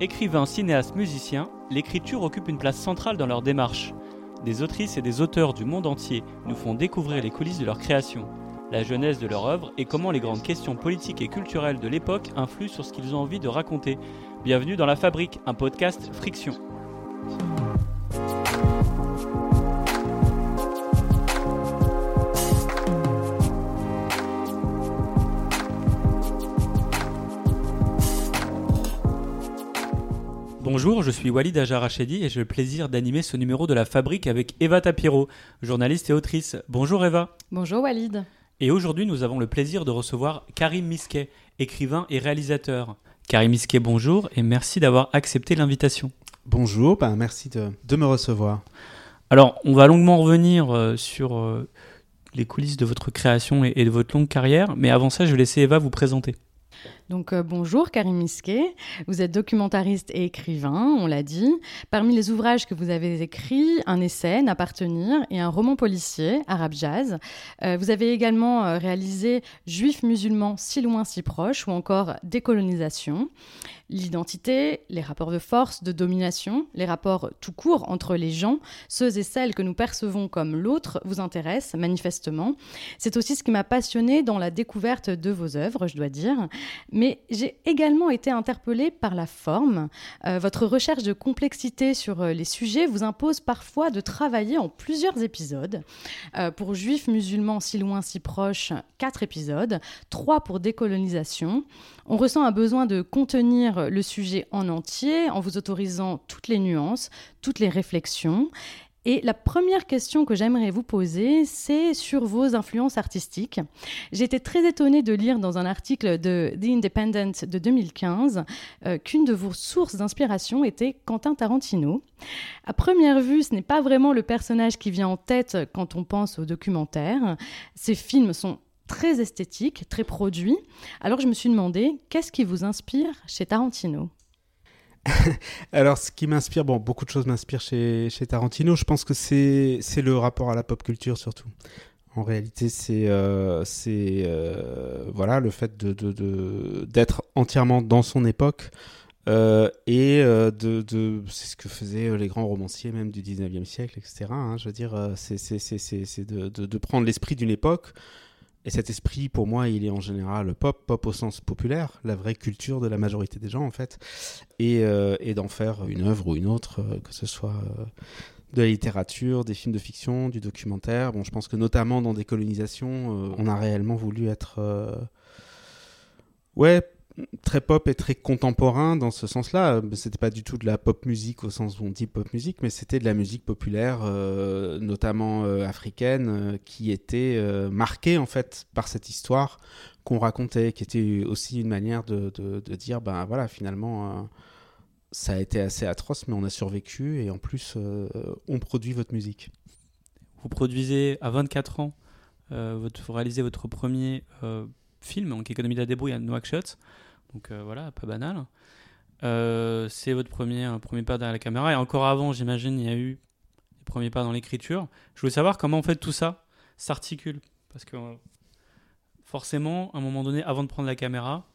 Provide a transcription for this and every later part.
Écrivains, cinéastes, musiciens, l'écriture occupe une place centrale dans leur démarche. Des autrices et des auteurs du monde entier nous font découvrir les coulisses de leur création, la jeunesse de leur œuvre et comment les grandes questions politiques et culturelles de l'époque influent sur ce qu'ils ont envie de raconter. Bienvenue dans La Fabrique, un podcast Friction. Bonjour, je suis Walid Ajarachedi et j'ai le plaisir d'animer ce numéro de La Fabrique avec Eva Tapiro, journaliste et autrice. Bonjour Eva. Bonjour Walid. Et aujourd'hui, nous avons le plaisir de recevoir Karim Misquet, écrivain et réalisateur. Karim Misquet, bonjour et merci d'avoir accepté l'invitation. Bonjour, ben merci de, de, me recevoir. Alors, on va longuement revenir euh, sur euh, les coulisses de votre création et, et de votre longue carrière, mais avant ça, je vais laisser Eva vous présenter. Donc euh, bonjour Karim Misquet, vous êtes documentariste et écrivain, on l'a dit. Parmi les ouvrages que vous avez écrits, un essai, N'appartenir, et un roman policier, Arabe Jazz. Euh, vous avez également euh, réalisé Juifs musulmans si loin si proches ou encore Décolonisation. L'identité, les rapports de force, de domination, les rapports tout court entre les gens, ceux et celles que nous percevons comme l'autre, vous intéressent manifestement. C'est aussi ce qui m'a passionné dans la découverte de vos œuvres, je dois dire. Mais j'ai également été interpellée par la forme. Euh, votre recherche de complexité sur euh, les sujets vous impose parfois de travailler en plusieurs épisodes. Euh, pour Juifs musulmans si loin si proches, quatre épisodes, trois pour décolonisation. On ressent un besoin de contenir le sujet en entier en vous autorisant toutes les nuances, toutes les réflexions. Et la première question que j'aimerais vous poser, c'est sur vos influences artistiques. J'ai été très étonnée de lire dans un article de The Independent de 2015 euh, qu'une de vos sources d'inspiration était Quentin Tarantino. À première vue, ce n'est pas vraiment le personnage qui vient en tête quand on pense au documentaire. Ces films sont très esthétiques, très produits. Alors je me suis demandé, qu'est-ce qui vous inspire chez Tarantino? Alors, ce qui m'inspire, bon, beaucoup de choses m'inspirent chez, Tarantino. Je pense que c'est le rapport à la pop culture surtout. En réalité, c'est euh, euh, voilà le fait d'être entièrement dans son époque euh, et de, c'est ce que faisaient les grands romanciers même du 19e siècle, etc. Hein, je veux dire, c'est de, prendre l'esprit d'une époque et cet esprit, pour moi, il est en général pop, pop au sens populaire, la vraie culture de la majorité des gens, en fait, et, euh, et d'en faire une œuvre ou une autre, euh, que ce soit euh, de la littérature, des films de fiction, du documentaire. Bon, je pense que notamment dans des colonisations, on a réellement voulu être, ouais, très pop et très contemporain dans ce sens-là. C'était pas du tout de la pop musique au sens où on dit pop musique, mais c'était de la musique populaire, euh, notamment euh, africaine, euh, qui était marquée en fait par cette histoire qu'on racontait, qui était aussi une manière de, dire, ben voilà, finalement, ça a été assez atroce, mais on a survécu et en plus, on produit votre musique. Vous produisez à 24 ans, vous réalisez votre premier film, donc Économie de la débrouille à No Shot. Donc euh, voilà, pas banal. Euh, c'est votre premier, premier pas derrière la caméra. Et encore avant, j'imagine, il y a eu les premiers pas dans l'écriture. Je voulais savoir comment en fait tout ça s'articule. Parce que forcément, à un moment donné, avant de prendre la caméra,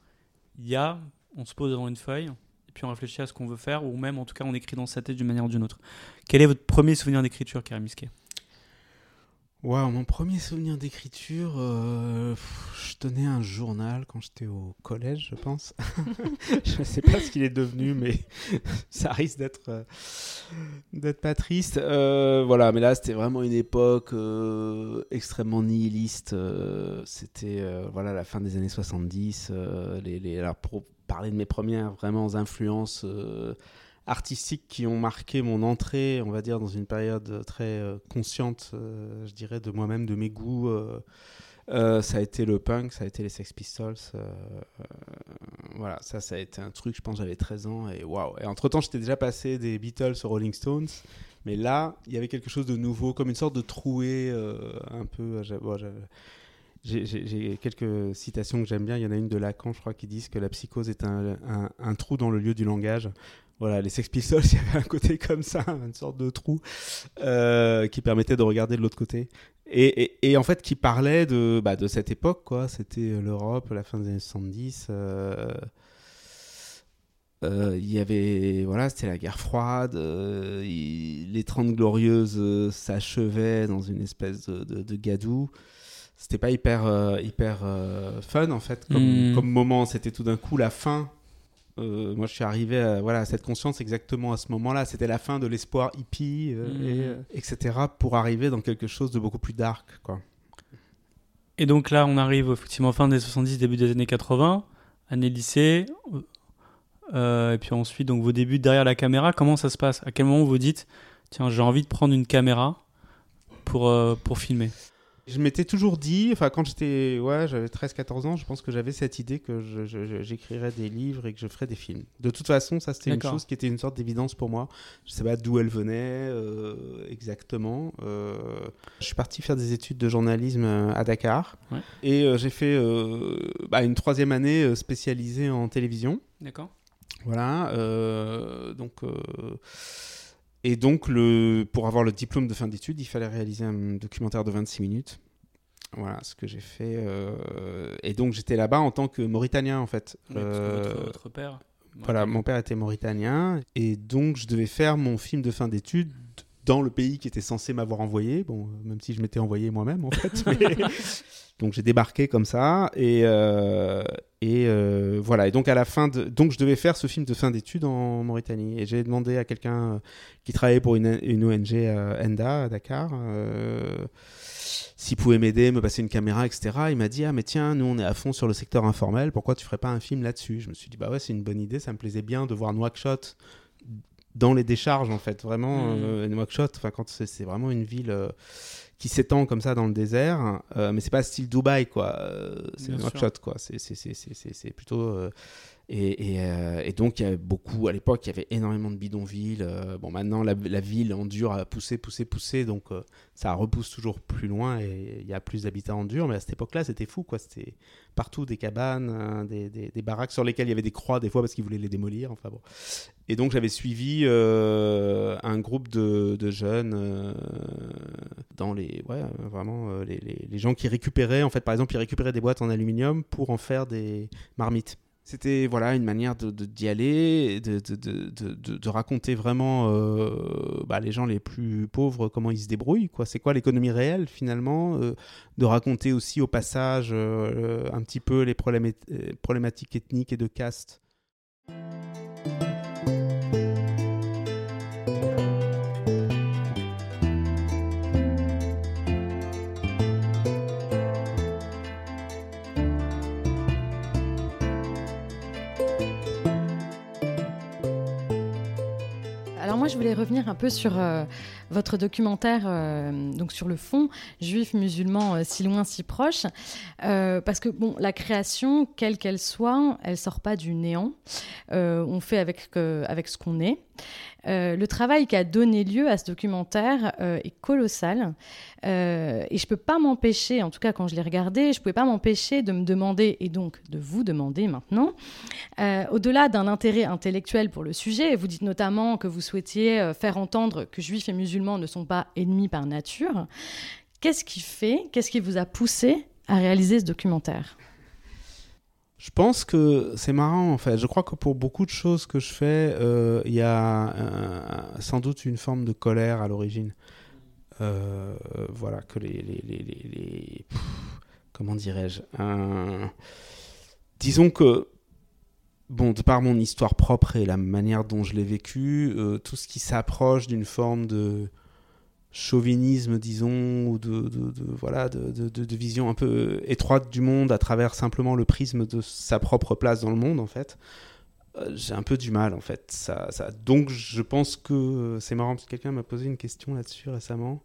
il y a, on se pose devant une feuille, et puis on réfléchit à ce qu'on veut faire, ou même en tout cas on écrit dans sa tête d'une manière ou d'une autre. Quel est votre premier souvenir d'écriture, Karim Wow, mon premier souvenir d'écriture, euh, je tenais un journal quand j'étais au collège, je pense. je ne sais pas ce qu'il est devenu, mais ça risque d'être euh, pas triste. Euh, voilà, mais là c'était vraiment une époque extrêmement nihiliste. c'était voilà la fin des années 70. les, les, alors pour parler de mes premières vraiment influences artistiques qui ont marqué mon entrée, on va dire, dans une période très euh, consciente, euh, je dirais, de moi-même, de mes goûts. Euh, ça a été le punk, ça a été les Sex Pistols. voilà, ça, ça a été un truc, je pense, j'avais 13 ans et waouh. Et entre-temps, j'étais déjà passé des Beatles aux Rolling Stones. Mais là, il y avait quelque chose de nouveau, comme une sorte de trouée un peu. j'ai quelques citations que j'aime bien. Il y en a une de Lacan, je crois, qui disent que la psychose est un trou dans le lieu du langage voilà, les Sex Pistols, il y avait un côté comme ça, une sorte de trou euh, qui permettait de regarder de l'autre côté. Et, et, en fait, qui parlait de, bah, de cette époque, quoi. C'était l'Europe, la fin des années 70. Euh, Euh, il y avait voilà c'était la guerre froide euh, les 30 glorieuses euh, s'achevaient dans une espèce de, de, de gadou c'était pas hyper hyper fun en fait comme, Mm. comme moment c'était tout d'un coup la fin Euh, moi je suis arrivé à, voilà à cette conscience exactement à ce moment là c'était la fin de l'espoir hippie euh, Mm. et, euh, etc pour arriver dans quelque chose de beaucoup plus dark quoi. Et donc là, on arrive effectivement fin des 70, début des années 80, année lycée. Euh, et puis ensuite, donc vos débuts derrière la caméra, comment ça se passe? À quel moment vous dites, tiens, j'ai envie de prendre une caméra pour, pour filmer? Je m'étais toujours dit, enfin quand j'étais, ouais, j'avais 13-14 ans, je pense que j'avais cette idée que j'écrirais des livres et que je ferais des films. De toute façon, ça c'était une chose qui était une sorte d'évidence pour moi. Je sais pas d'où elle venait euh, exactement. Euh, je suis parti faire des études de journalisme euh, à Dakar Ouais. et euh, j'ai fait bah, une troisième année spécialisée en télévision. D'accord. Voilà, donc et donc le pour avoir le diplôme de fin d'études, il fallait réaliser un documentaire de 26 minutes. Voilà, ce que j'ai fait. euh, et donc j'étais là-bas en tant que Mauritanien en fait. votre, Euh, votre père. voilà, mon père était mauritanien et donc je devais faire mon film de fin d'études dans le pays qui était censé m'avoir envoyé. Bon, euh, même si je m'étais envoyé moi-même en fait. mais- donc j'ai débarqué comme ça et euh, et euh, voilà. Et donc à la fin de, donc je devais faire ce film de fin d'études en Mauritanie et j'ai demandé à quelqu'un euh, qui travaillait pour une, une ONG à Enda à Dakar. euh, s'il pouvait m'aider, me passer une caméra, etc. Il m'a dit Ah, mais tiens, nous on est à fond sur le secteur informel, pourquoi tu ferais pas un film là-dessus? Je me suis dit Bah ouais, c'est une bonne idée, ça me plaisait bien de voir Nouakchott dans les décharges, en fait. Vraiment, Mhm. euh, Nouakchott, enfin, quand c'est vraiment une ville euh, qui s'étend comme ça dans le désert, euh, mais c'est pas style Dubaï, quoi. Euh, c'est Nouakchott, quoi. C'est- c'est- c'est- c'est c'est- c'est plutôt. euh, euh, et donc, il y avait beaucoup, à l'époque, il y avait énormément de bidonvilles. euh, bon, maintenant, la, ville en dur a poussé, poussé, poussé, donc euh, ça repousse toujours plus loin et il y a plus d'habitats en dur. Mais à cette époque-là, c'était fou, quoi. C'était partout des cabanes, hein, des, des- baraques sur lesquelles il y avait des croix, des fois, parce qu'ils voulaient les démolir. Enfin bon. Et donc, j'avais suivi un groupe de, jeunes dans les. Ouais, vraiment, les- les gens qui récupéraient, en fait, par exemple, ils récupéraient des boîtes en aluminium pour en faire des marmites. C'était voilà une manière de d'y aller, de, raconter vraiment euh, bah, les gens les plus pauvres comment ils se débrouillent. quoi. C'est quoi l'économie réelle finalement euh, De raconter aussi au passage euh, un petit peu les problématiques ethniques et de caste. Voulais revenir un peu sur euh, votre documentaire, euh, donc sur le fond, juif, musulman, euh, si loin, si proche, parce que la création, quelle qu'elle soit, elle sort pas du néant. On fait avec ce qu'on est. Euh, le travail qui a donné lieu à ce documentaire euh, est colossal. Euh, et je peux pas m'empêcher, en tout cas quand je l'ai regardé, je pouvais pas m'empêcher de me demander, et donc de vous demander maintenant, au-delà d'un intérêt intellectuel pour le sujet, vous dites notamment que vous souhaitiez faire entendre que juifs et musulmans ne sont pas ennemis par nature. Qu'est-ce qui fait, qu'est-ce qui vous a poussé à réaliser ce documentaire? Je pense que c'est marrant en fait. Je crois que pour beaucoup de choses que je fais, euh, il y a sans doute une forme de colère à l'origine. Euh, voilà, que les. les, les, les- comment dirais-je Disons que. Bon, de par mon histoire propre et la manière dont je l'ai vécu, euh, tout ce qui s'approche d'une forme de chauvinisme, disons, ou de, voilà, de, de- vision un peu étroite du monde à travers simplement le prisme de sa propre place dans le monde, en fait, euh, j'ai un peu du mal, en fait. Ça. Donc, je pense que euh, c'est marrant, parce que quelqu'un m'a posé une question là-dessus récemment,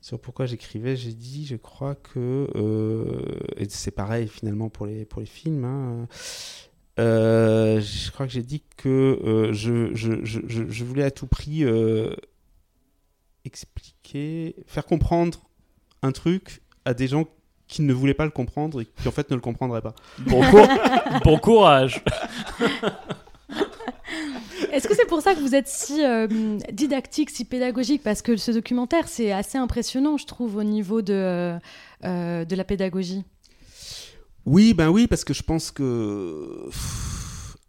sur pourquoi j'écrivais. J'ai dit, je crois que... euh, Et c'est pareil, finalement, pour les, pour les films. hein, je crois que j'ai dit que je, je, je, je- voulais à tout prix expliquer, faire comprendre un truc à des gens qui ne voulaient pas le comprendre et qui en fait ne le comprendraient pas. Bon, cour- bon courage. Est-ce que c'est pour ça que vous êtes si euh, didactique, si pédagogique? Parce que ce documentaire, c'est assez impressionnant, je trouve, au niveau de, euh, de la pédagogie. Oui, ben oui, parce que je pense que pff,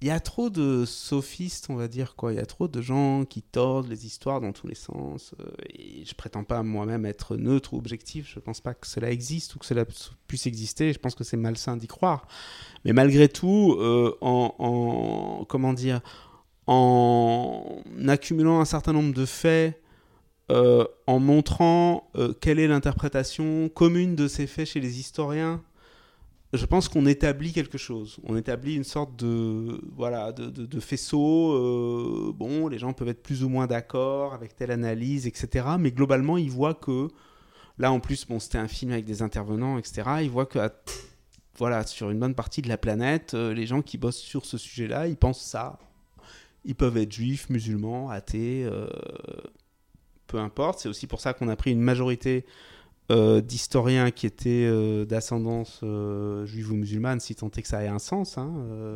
il y a trop de sophistes, on va dire quoi. Il y a trop de gens qui tordent les histoires dans tous les sens. euh, et je prétends pas moi-même être neutre ou objectif. Je pense pas que cela existe ou que cela puisse exister. Je pense que c'est malsain d'y croire. Mais malgré tout, euh, en, en- comment dire, en accumulant un certain nombre de faits, euh, en montrant quelle est l'interprétation commune de ces faits chez les historiens, je pense qu'on établit quelque chose. On établit une sorte de voilà de, faisceau. euh, bon, les gens peuvent être plus ou moins d'accord avec telle analyse, etc. Mais globalement, ils voient que là, en plus, bon, c'était un film avec des intervenants, etc. Ils voient que à- voilà, sur une bonne partie de la planète, euh, les gens qui bossent sur ce sujet-là, ils pensent ça. Ils peuvent être juifs, musulmans, athées, euh, peu importe. C'est aussi pour ça qu'on a pris une majorité euh, d'historiens qui étaient euh, d'ascendance euh, juive ou musulmane, si tant est que ça ait un sens, hein,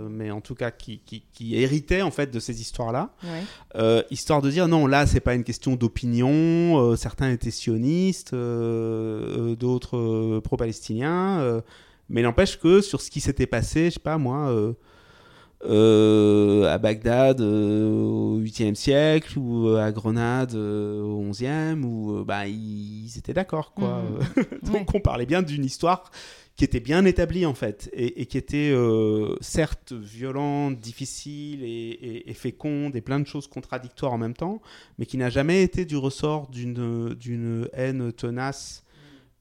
mais en tout cas qui, qui, qui héritaient en fait de ces histoires-là, Ouais. histoire de dire non, là c'est pas une question d'opinion, certains étaient sionistes, d'autres pro-palestiniens, mais n'empêche que sur ce qui s'était passé, je sais pas moi, à Bagdad euh, au 8e siècle ou euh, à Grenade euh, au 11e, où euh, bah, ils étaient d'accord quoi. Mhm. Donc Ouais. on parlait bien d'une histoire qui était bien établie en fait et, et qui était euh, certes violente, difficile et, et- et féconde et plein de choses contradictoires en même temps, mais qui n'a jamais été du ressort d'une d'une haine tenace,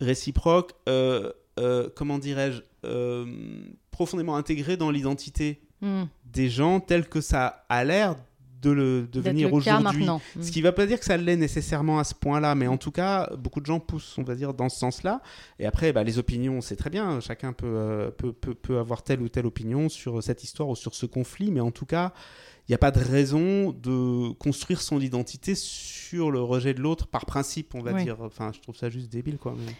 réciproque, euh, euh, comment dirais-je, euh, profondément intégrée dans l'identité Hmm. des gens tel que ça a l'air de le devenir aujourd'hui. Hmm. Ce qui ne va pas dire que ça l'est nécessairement à ce point-là, mais en tout cas, beaucoup de gens poussent, on va dire, dans ce sens-là. Et après, bah, les opinions, c'est très bien. Chacun peut, euh, peut, peut, peut avoir telle ou telle opinion sur cette histoire ou sur ce conflit, mais en tout cas, n'y a pas de raison de construire son identité sur le rejet de l'autre par principe, on va dire. Enfin, je trouve ça juste débile, quoi. mais-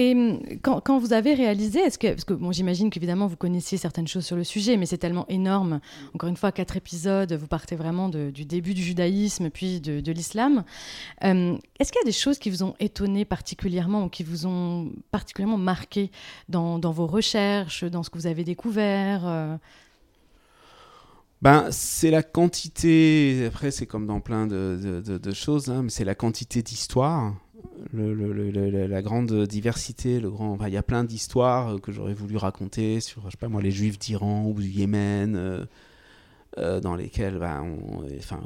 Et hum, quand, quand vous avez réalisé, est-ce que, parce que bon, j'imagine qu'évidemment vous connaissiez certaines choses sur le sujet, mais c'est tellement énorme. Encore une fois, quatre épisodes, vous partez vraiment de- du début du judaïsme, puis de, de l'islam. Euh, est-ce qu'il y a des choses qui vous ont étonné particulièrement ou qui vous ont particulièrement marqué dans, dans vos recherches, dans ce que vous avez découvert euh? Ben, c'est la quantité, après c'est comme dans plein de, choses, hein, mais c'est la quantité d'histoires, la grande diversité, le grand... il y a plein d'histoires euh, que j'aurais voulu raconter sur, je sais pas moi, les juifs d'Iran ou du Yémen, euh, euh, dans lesquels, ben, on- enfin,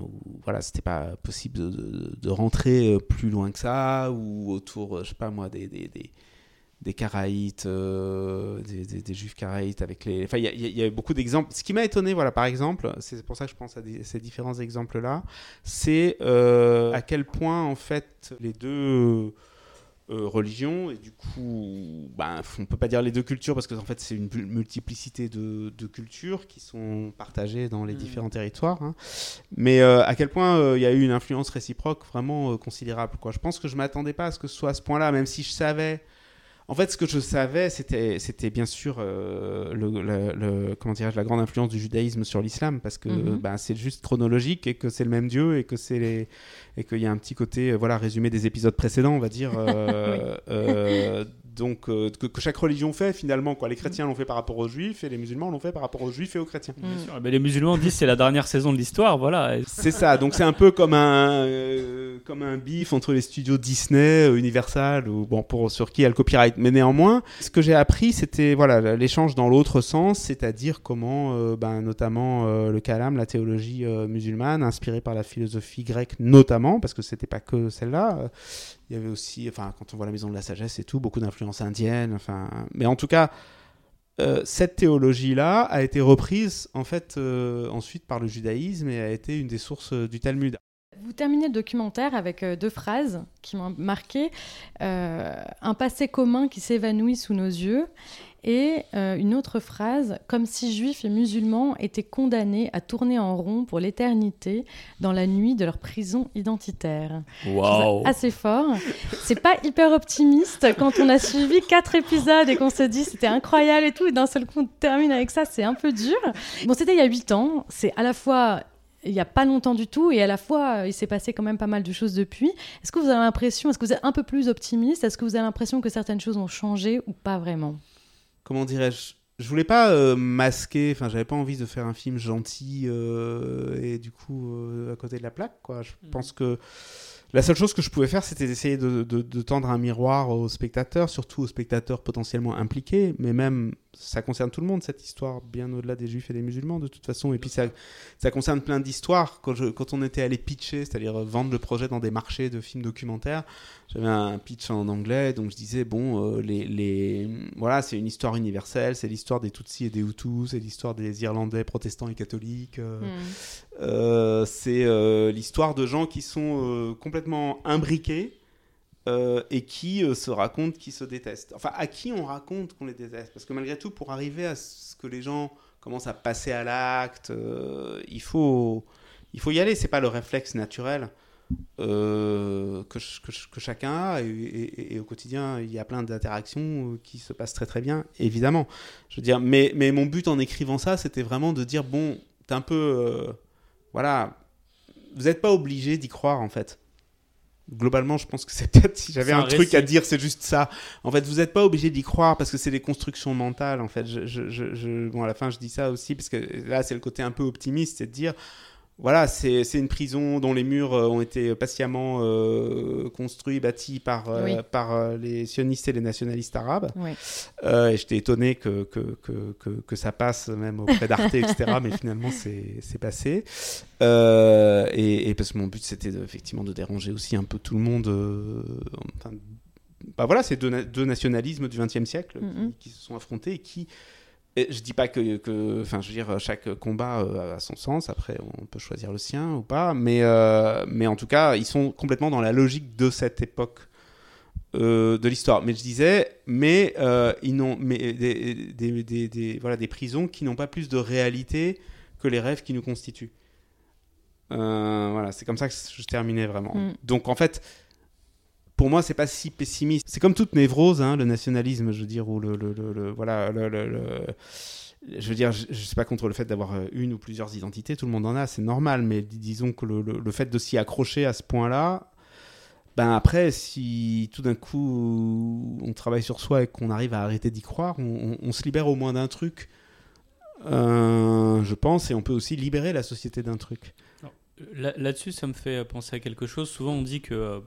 voilà, c'était pas possible de, rentrer plus loin que ça, ou autour, je sais pas moi, des des Caraïtes, euh, des, des- des Juifs Caraïtes avec les. Enfin, il y, y y a beaucoup d'exemples. Ce qui m'a étonné, voilà, par exemple, c'est pour ça que je pense à des- ces différents exemples-là, c'est euh, à quel point, en fait, les deux euh, religions, et du coup, ben, on peut pas dire les deux cultures, parce que en fait, c'est une multiplicité de, de cultures qui sont partagées dans les Mhm. différents territoires. hein. Mais euh, à quel point euh, il y a eu une influence réciproque vraiment considérable. Quoi. Je pense que je m'attendais pas à ce que ce soit à ce point-là, même si je savais. En fait, ce que je savais, c'était, c'était bien sûr euh, le, le- le- comment dirais-je, la grande influence du judaïsme sur l'islam, parce que ben, c'est juste chronologique et que c'est le même Dieu et que c'est les, et qu'il y a un petit côté, euh, voilà, résumé des épisodes précédents, on va dire. euh, euh, donc, euh, que, que chaque religion fait finalement, quoi. Les chrétiens l'ont fait par rapport aux juifs et les musulmans l'ont fait par rapport aux juifs et aux chrétiens. Bien sûr. Mais les musulmans disent c'est la dernière saison de l'histoire, voilà. C'est ça, donc c'est un peu comme un, euh, comme un bif entre les studios Disney, euh, Universal, ou bon, pour, sur qui il y a le copyright. Mais néanmoins, ce que j'ai appris, c'était voilà, l'échange dans l'autre sens, c'est-à-dire comment, euh, ben, notamment euh, le kalam, la théologie euh, musulmane, inspirée par la philosophie grecque notamment, parce que c'était pas que celle-là. Il y avait aussi, enfin, quand on voit la maison de la sagesse et tout, beaucoup d'influences indiennes. Enfin, mais en tout cas, euh, cette théologie-là a été reprise en fait euh, ensuite par le judaïsme et a été une des sources euh, du Talmud. Vous terminez le documentaire avec deux phrases qui m'ont marqué. Un passé commun qui s'évanouit sous nos yeux et euh, une autre phrase, comme si juifs et musulmans étaient condamnés à tourner en rond pour l'éternité dans la nuit de leur prison identitaire. Waouh. Assez fort. C'est pas hyper optimiste quand on a suivi quatre épisodes et qu'on se dit c'était incroyable et tout, et d'un seul coup on termine avec ça, c'est un peu dur. Bon, c'était il y a huit ans, c'est à la fois il n'y a pas longtemps du tout, et à la fois, il s'est passé quand même pas mal de choses depuis. Est-ce que vous avez l'impression, est-ce que vous êtes un peu plus optimiste? Est-ce que vous avez l'impression que certaines choses ont changé ou pas vraiment? Comment dirais-je je voulais pas euh, masquer, enfin, j'avais pas envie de faire un film gentil euh, et du coup euh, à côté de la plaque, quoi. Je Mhm. pense que la seule chose que je pouvais faire, c'était d'essayer de, tendre un miroir aux spectateurs, surtout aux spectateurs potentiellement impliqués, mais même ça concerne tout le monde cette histoire, bien au-delà des juifs et des musulmans de toute façon. Et puis ça, ça concerne plein d'histoires. Quand, on était allé pitcher, c'est-à-dire vendre le projet dans des marchés de films documentaires, j'avais un pitch en anglais, donc je disais bon, euh, les, voilà, c'est une histoire universelle, c'est l'histoire des Tutsis et des Hutus, c'est l'histoire des Irlandais protestants et catholiques. euh, Mm. Euh, c'est euh, l'histoire de gens qui sont euh, complètement imbriqués et qui se racontent qui se détestent. Enfin, à qui on raconte qu'on les déteste? Parce que malgré tout, pour arriver à ce que les gens commencent à passer à l'acte, il, faut, il faut y aller. C'est pas le réflexe naturel que, ch- que ch- que chacun a. Et, au quotidien, il y a plein d'interactions qui se passent très très bien, évidemment. Je veux dire, mais, mais mon but en écrivant ça, c'était vraiment de dire bon, t'es un peu. Voilà. Vous n'êtes pas obligé d'y croire, en fait. Globalement, je pense que c'est peut-être si j'avais un, un truc à dire, c'est juste ça. En fait, vous n'êtes pas obligé d'y croire parce que c'est des constructions mentales. En fait, je, je- je- je- bon, à la fin, je dis ça aussi parce que là, c'est le côté un peu optimiste, c'est de dire, voilà, c'est une prison dont les murs euh, ont été patiemment euh, construits, bâtis par, euh, par les sionistes et les nationalistes arabes. Oui. Euh, et j'étais étonné que, que, que, que, que ça passe même auprès d'Arte, etc. mais finalement, c'est passé. Et, et parce que mon but, c'était effectivement de déranger aussi un peu tout le monde. enfin, bah voilà, c'est deux, na- deux nationalismes du XXe siècle Mhm. qui, qui se sont affrontés et qui. Et je dis pas que, que- enfin, je veux dire, chaque combat euh, a son sens. Après, on peut choisir le sien ou pas, mais, euh, mais en tout cas, ils sont complètement dans la logique de cette époque euh, de l'histoire. Mais je disais, mais euh, ils n'ont, mais des, des, des- des- voilà, des prisons qui n'ont pas plus de réalité que les rêves qui nous constituent. Voilà, c'est comme ça que je terminais vraiment. Mm. Donc en fait, pour moi, c'est pas si pessimiste. C'est comme toute névrose, hein, le nationalisme, je veux dire, ou le, le- le- le- je veux dire, je, je suis pas contre le fait d'avoir euh, une ou plusieurs identités. Tout le monde en a, c'est normal. Mais dis- disons que le, fait de s'y accrocher à ce point-là, ben après, si tout d'un coup on travaille sur soi et qu'on arrive à arrêter d'y croire, on, se libère au moins d'un truc. Euh, je pense, et on peut aussi libérer la société d'un truc. Là- Là-dessus, ça me fait penser à quelque chose. Souvent, on dit que euh,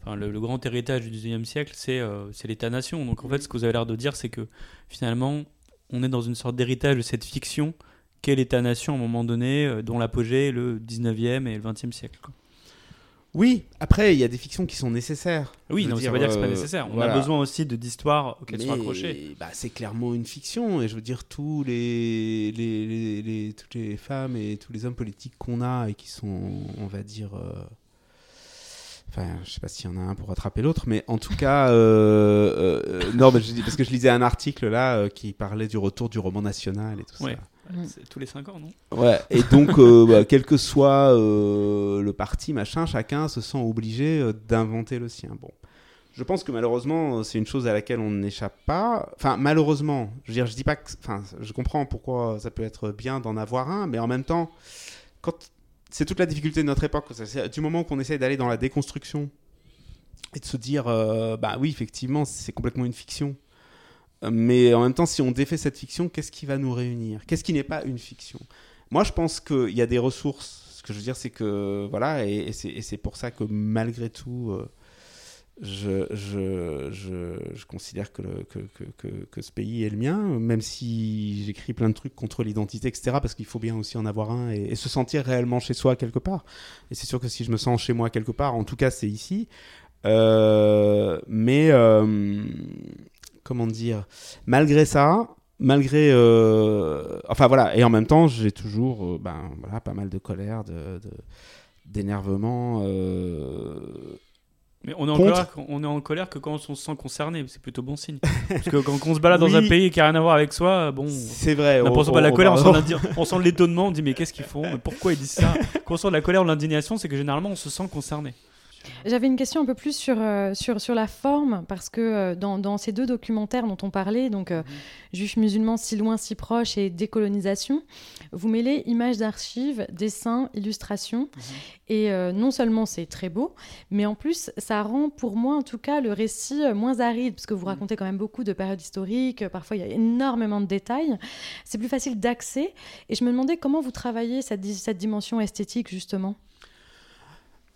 enfin, le, le grand héritage du 19e siècle, c'est euh, c'est l'État-nation. Donc, en fait, ce que vous avez l'air de dire, c'est que finalement, on est dans une sorte d'héritage de cette fiction qu'est l'État-nation à un moment donné, euh, dont l'apogée est le 19e et le 20e siècle. quoi. Oui, après, il y a des fictions qui sont nécessaires. Oui, non, ça dire, veut dire que c'est pas euh, nécessaire. On voilà. a besoin aussi de- d'histoires auxquelles sont accrochées. bah, c'est clairement une fiction et je veux dire tous les, les, les- les- toutes les femmes et tous les hommes politiques qu'on a et qui sont on va dire euh, enfin je sais pas s'il y en a un pour rattraper l'autre mais en tout cas euh, euh, non mais je dis parce que je lisais un article là euh, qui parlait du retour du roman national et tout Ouais. ça. C'est tous les 5 ans, non? Ouais, et donc, euh, bah, quel que soit euh, le parti, machin, chacun se sent obligé euh, d'inventer le sien. Bon. Je pense que malheureusement, euh, c'est une chose à laquelle on n'échappe pas. Enfin, malheureusement, je veux dire, je dis pas que. Enfin, je comprends pourquoi ça peut être bien d'en avoir un, mais en même temps, quand. C'est toute la difficulté de notre époque. Du moment qu'on essaie d'aller dans la déconstruction et de se dire, euh, bah oui, effectivement, c'est complètement une fiction. Euh, Mais en même temps, si on défait cette fiction, qu'est-ce qui va nous réunir? Qu'est-ce qui n'est pas une fiction? Moi, je pense qu'il y a des ressources. Ce que je veux dire, c'est que voilà, et, et c'est- et c'est pour ça que malgré tout, euh, je, considère que, ce pays est le mien, même si j'écris plein de trucs contre l'identité, etc. Parce qu'il faut bien aussi en avoir un et, se sentir réellement chez soi quelque part. Et c'est sûr que si je me sens chez moi quelque part, en tout cas, c'est ici. Euh, mais euh, comment dire, malgré ça, malgré euh, enfin voilà et en même temps j'ai toujours ben voilà pas mal de colère d'énervement Mais on est, en colère, on est en colère que quand on se sent concerné, c'est plutôt bon signe. Parce que quand on se balade dans Oui. un pays qui a rien à voir avec soi, bon. c'est vrai On on- pas la colère, on, sent l'étonnement, on dit mais qu'est-ce qu'ils font? Mais pourquoi ils disent ça? Quand on sent de la colère ou de l'indignation, c'est que généralement on se sent concerné. J'avais une question un peu plus sur, euh, sur, sur la forme, parce que euh, dans, dans, ces deux documentaires dont on parlait, donc euh, mhm. Juifs musulmans si loin, si proches et décolonisation, vous mêlez images d'archives, dessins, illustrations. Mhm. Et non seulement c'est très beau, mais en plus ça rend pour moi en tout cas le récit moins aride, parce que vous mhm. racontez quand même beaucoup de périodes historiques, parfois il y a énormément de détails. C'est plus facile d'accès. Et je me demandais comment vous travaillez cette, cette dimension esthétique justement?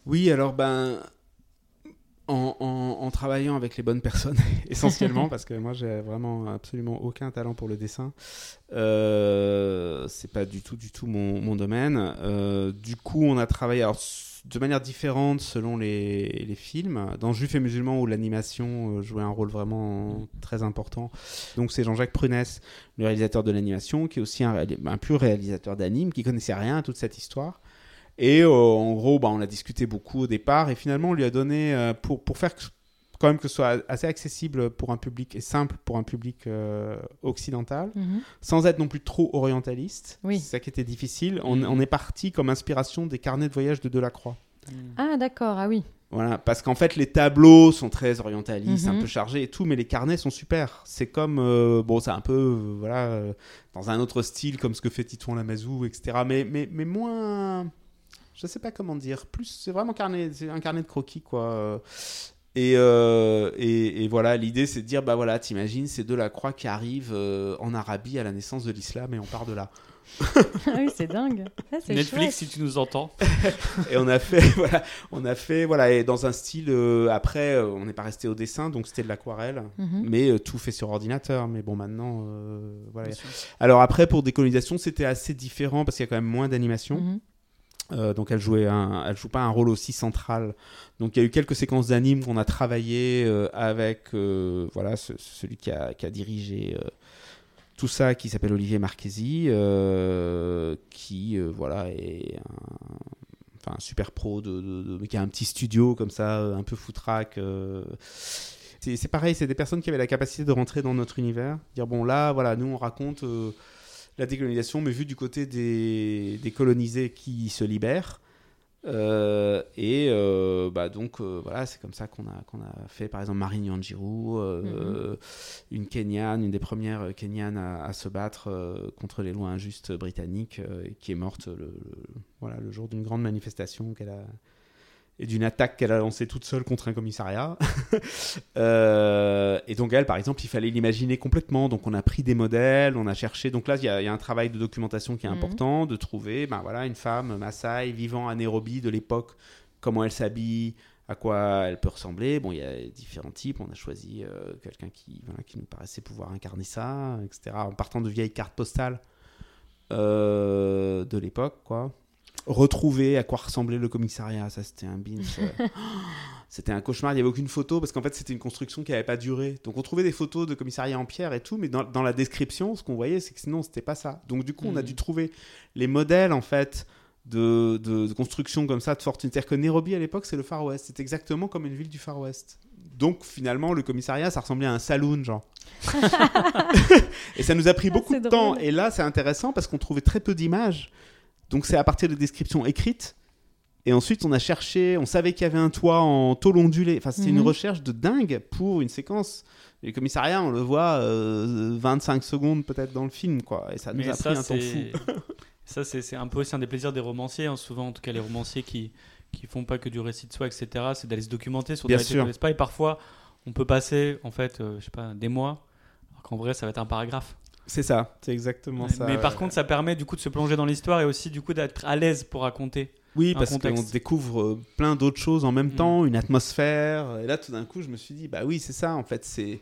Oui, alors ben, en, travaillant avec les bonnes personnes, essentiellement, parce que moi j'ai vraiment absolument aucun talent pour le dessin. Euh, c'est pas du tout, du tout mon, domaine. Euh, du coup, on a travaillé de manière différente selon les, films. Dans Juif et musulman, où l'animation euh, jouait un rôle vraiment très important. Donc c'est Jean-Jacques Prunès, le réalisateur de l'animation, qui est aussi un, un pur réalisateur d'anime, qui connaissait rien à toute cette histoire. Et euh, en gros, bah, on a discuté beaucoup au départ et finalement on lui a donné, euh, pour, pour faire quand même que ce soit assez accessible pour un public et simple pour un public euh, occidental, mhm. sans être non plus trop orientaliste. Oui. C'est ça qui était difficile. On, on, est parti comme inspiration des carnets de voyage de Delacroix. Ah d'accord, ah oui. Voilà, parce qu'en fait les tableaux sont très orientalistes, un mhm. peu chargés et tout, mais les carnets sont super. C'est comme, bon, c'est un peu, voilà, dans un autre style comme ce que fait Titouan Lamazou, etc. Mais, mais, mais moins je sais pas comment dire. Plus, c'est vraiment carnet, c'est un carnet de croquis, quoi. Et, euh, et, et, voilà, l'idée c'est de dire, bah voilà, t'imagines, c'est de la croix qui arrive euh, en Arabie à la naissance de l'islam et on part de là. ah oui, c'est dingue. Ah, Netflix, si tu nous entends. et on a fait, voilà, on a fait, voilà, et dans un style. Euh, après, on n'est pas resté au dessin, donc c'était de l'aquarelle, mhm. mais tout fait sur ordinateur. Mais bon, maintenant, voilà. Alors après, pour décolonisation, c'était assez différent parce qu'il y a quand même moins d'animation. Mhm. Euh, donc elle jouait elle joue pas un rôle aussi central. Donc il y a eu quelques séquences d'anime qu'on a travaillé euh, avec euh, voilà celui qui a, dirigé tout ça, qui s'appelle Olivier Marchesi, qui voilà est un, enfin, super pro de, qui a un petit studio comme ça, un peu foutraque. c'est pareil, c'est des personnes qui avaient la capacité de rentrer dans notre univers, dire bon là voilà nous on raconte la décolonisation, mais vu du côté des, des colonisés qui se libèrent. Euh, et euh, bah donc euh, voilà, c'est comme ça qu'on a, qu'on a fait par exemple Marine Yanjiru, mm-hmm. une Kenyane, une des premières Kenyanes à, se battre contre les lois injustes britanniques, qui est morte le, voilà, le jour d'une grande manifestation qu'elle a, et d'une attaque qu'elle a lancée toute seule contre un commissariat. Euh, et donc elle, par exemple, il fallait l'imaginer complètement. Donc on a pris des modèles, on a cherché. Donc là, il y, a un travail de documentation qui est mhm. important, de trouver, ben voilà, une femme Maasai vivant à Nairobi de l'époque, comment elle s'habille, à quoi elle peut ressembler. Bon, il y a différents types. On a choisi euh, quelqu'un qui, voilà, qui nous paraissait pouvoir incarner ça, etc. En partant de vieilles cartes postales euh, de l'époque, quoi retrouver à quoi ressemblait le commissariat. Ça, c'était un binge. c'était un cauchemar. Il n'y avait aucune photo parce qu'en fait, c'était une construction qui n'avait pas duré. Donc, on trouvait des photos de commissariat en pierre et tout, mais dans, la description, ce qu'on voyait, c'est que sinon, c'était pas ça. Donc, du coup, on a hmm. dû trouver les modèles, en fait. De, de, construction comme ça de fortune. C'est-à-dire que Nairobi à l'époque c'est le Far West, c'est exactement comme une ville du Far West. Donc finalement le commissariat ça ressemblait à un saloon genre. et ça nous a pris ah, beaucoup de temps. Et là c'est intéressant parce qu'on trouvait très peu d'images. Donc c'est à partir de descriptions écrites. Et ensuite, on a cherché, on savait qu'il y avait un toit en tôle ondulée. Enfin, c'était une mhm. recherche de dingue pour une séquence. Le commissariat, on le voit 25 euh, secondes peut-être dans le film, quoi. Et ça nous a pris un temps fou. ça, c'est un peu aussi un des plaisirs des romanciers, hein. souvent, en tout cas, les romanciers qui qui font pas que du récit de soi, etc. C'est d'aller se documenter sur des récits de pas. Et parfois, on peut passer, en fait, euh, je sais pas, des mois, alors qu'en vrai, ça va être un paragraphe. C'est ça, c'est exactement ça. Mais par contre, ça permet du coup de se plonger dans l'histoire et aussi du coup d'être à l'aise pour raconter. Oui, parce qu'on découvre euh, plein d'autres choses en même mm. temps, une atmosphère. Et là, tout d'un coup, je me suis dit, bah oui, c'est ça, en fait, c'est.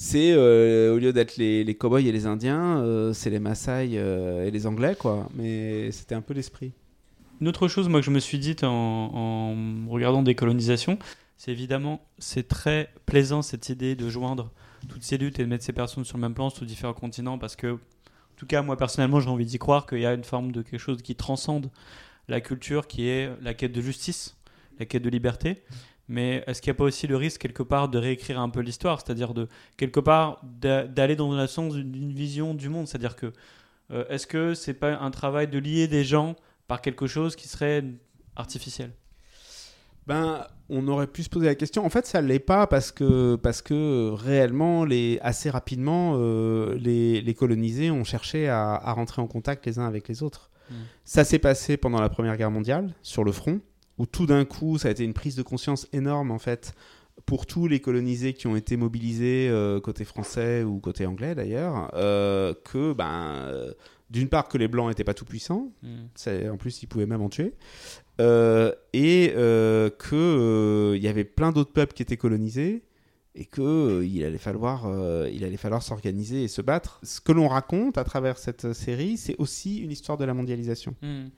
C'est euh, au lieu d'être les, les cowboys et les indiens, euh, c'est les Maasai et les Anglais, quoi. Mais c'était un peu l'esprit. Une autre chose, moi, que je me suis dit en, en regardant Décolonisation, c'est évidemment, c'est très plaisant cette idée de joindre toutes ces luttes et de mettre ces personnes sur le même plan sur différents continents parce que, en tout cas, moi personnellement, j'ai envie d'y croire qu'il y a une forme de quelque chose qui transcende la culture qui est la quête de justice, la quête de liberté. Mais est-ce qu'il n'y a pas aussi le risque quelque part de réécrire un peu l'histoire, c'est-à-dire de quelque part d'aller dans le sens d'une vision du monde, c'est-à-dire que euh, est-ce que c'est pas un travail de lier des gens par quelque chose qui serait artificiel? Ben, on aurait pu se poser la question. En fait, ça l'est pas parce que, parce que réellement, les, assez rapidement, euh, les, les, colonisés ont cherché à, à, rentrer en contact les uns avec les autres. Mm. Ça s'est passé pendant la Première Guerre mondiale, sur le front, où tout d'un coup, ça a été une prise de conscience énorme, en fait, pour tous les colonisés qui ont été mobilisés euh, côté français ou côté anglais d'ailleurs, euh, que ben, d'une part que les blancs n'étaient pas tout puissants, mm. en plus ils pouvaient même en tuer, euh, et euh, qu'il euh, y avait plein d'autres peuples qui étaient colonisés et qu'il il allait falloir, il allait falloir s'organiser et se battre. Ce que l'on raconte à travers cette série, c'est aussi une histoire de la mondialisation. Hmm.